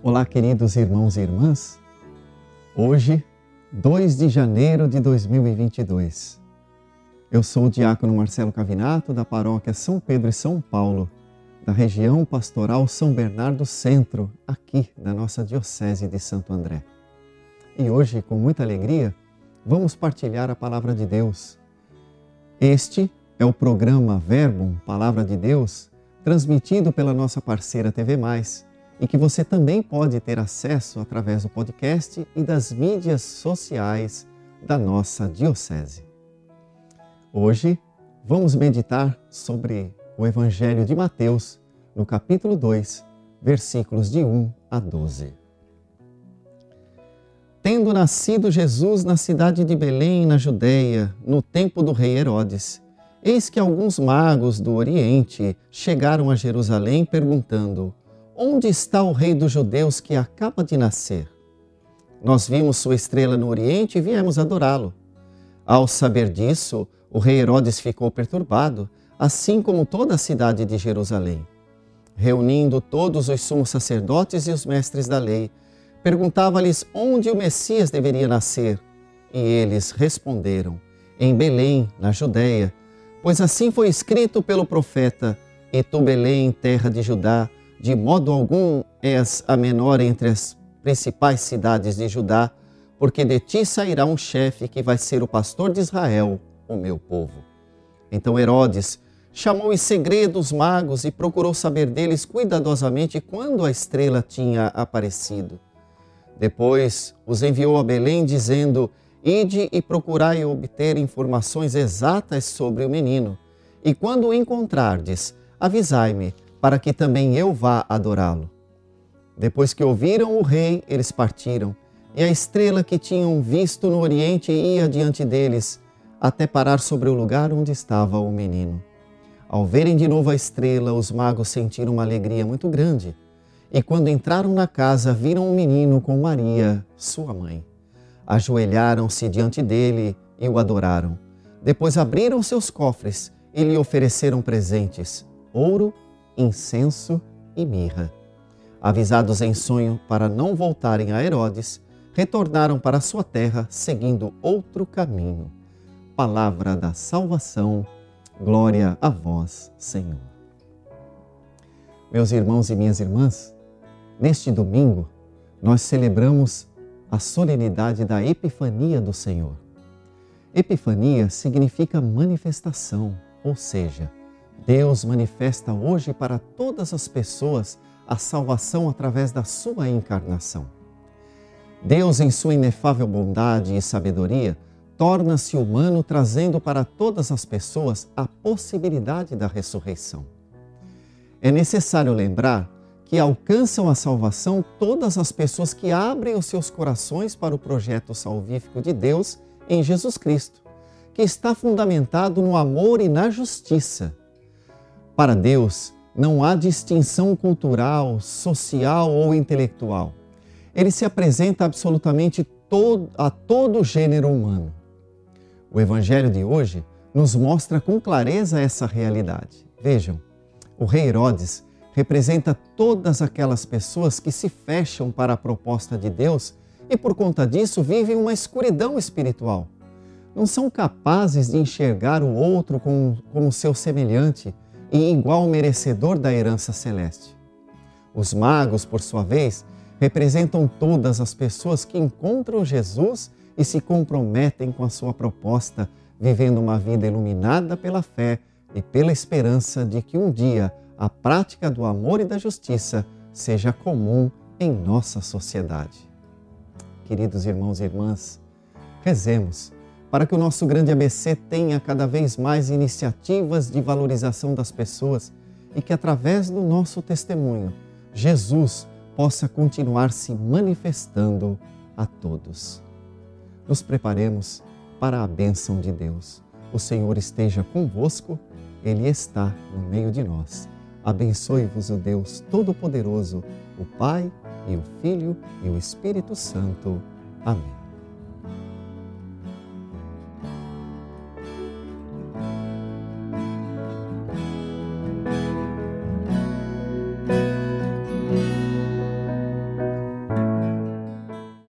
Olá, queridos irmãos e irmãs. Hoje, 2 de janeiro de 2022. Eu sou o diácono Marcelo Cavinato, da paróquia São Pedro e São Paulo, da região pastoral São Bernardo Centro, aqui na nossa Diocese de Santo André. E hoje, com muita alegria, vamos partilhar a palavra de Deus. Este é o programa Verbum, Palavra de Deus, transmitido pela nossa parceira TV Mais e que você também pode ter acesso através do podcast e das mídias sociais da nossa Diocese. Hoje vamos meditar sobre o Evangelho de Mateus, no capítulo 2, versículos de 1 a 12. Tendo nascido Jesus na cidade de Belém, na Judéia, no tempo do rei Herodes, eis que alguns magos do Oriente chegaram a Jerusalém perguntando: Onde está o rei dos judeus que acaba de nascer? Nós vimos sua estrela no Oriente e viemos adorá-lo. Ao saber disso, o rei Herodes ficou perturbado, assim como toda a cidade de Jerusalém. Reunindo todos os sumos sacerdotes e os mestres da lei, perguntava-lhes onde o Messias deveria nascer. E eles responderam: Em Belém, na Judéia, pois assim foi escrito pelo profeta: E tu, Belém, terra de Judá, de modo algum és a menor entre as principais cidades de Judá, porque de ti sairá um chefe que vai ser o pastor de Israel, o meu povo. Então Herodes chamou em segredo os magos e procurou saber deles cuidadosamente quando a estrela tinha aparecido. Depois os enviou a Belém, dizendo: Ide e procurai obter informações exatas sobre o menino, e quando o encontrardes, avisai-me para que também eu vá adorá-lo. Depois que ouviram o rei, eles partiram, e a estrela que tinham visto no oriente ia diante deles, até parar sobre o lugar onde estava o menino. Ao verem de novo a estrela, os magos sentiram uma alegria muito grande. E quando entraram na casa, viram o um menino com Maria, sua mãe. Ajoelharam-se diante dele e o adoraram. Depois abriram seus cofres e lhe ofereceram presentes: ouro, incenso e mirra. Avisados em sonho para não voltarem a Herodes, retornaram para sua terra seguindo outro caminho. Palavra da salvação, glória a vós, Senhor. Meus irmãos e minhas irmãs, neste domingo nós celebramos a solenidade da Epifania do Senhor. Epifania significa manifestação, ou seja, Deus manifesta hoje para todas as pessoas a salvação através da sua encarnação. Deus, em sua inefável bondade e sabedoria, torna-se humano, trazendo para todas as pessoas a possibilidade da ressurreição. É necessário lembrar que alcançam a salvação todas as pessoas que abrem os seus corações para o projeto salvífico de Deus em Jesus Cristo, que está fundamentado no amor e na justiça para Deus, não há distinção cultural, social ou intelectual. Ele se apresenta absolutamente todo, a todo o gênero humano. O Evangelho de hoje nos mostra com clareza essa realidade. Vejam, o rei Herodes representa todas aquelas pessoas que se fecham para a proposta de Deus e, por conta disso, vivem uma escuridão espiritual. Não são capazes de enxergar o outro como, como seu semelhante e igual merecedor da herança celeste. Os magos, por sua vez, representam todas as pessoas que encontram Jesus e se comprometem com a sua proposta, vivendo uma vida iluminada pela fé e pela esperança de que um dia a prática do amor e da justiça seja comum em nossa sociedade. Queridos irmãos e irmãs, rezemos para que o nosso grande ABC tenha cada vez mais iniciativas de valorização das pessoas e que, através do nosso testemunho, Jesus possa continuar se manifestando a todos. Nos preparemos para a bênção de Deus. O Senhor esteja convosco, Ele está no meio de nós. Abençoe-vos o Deus Todo-Poderoso, o Pai e o Filho e o Espírito Santo. Amém.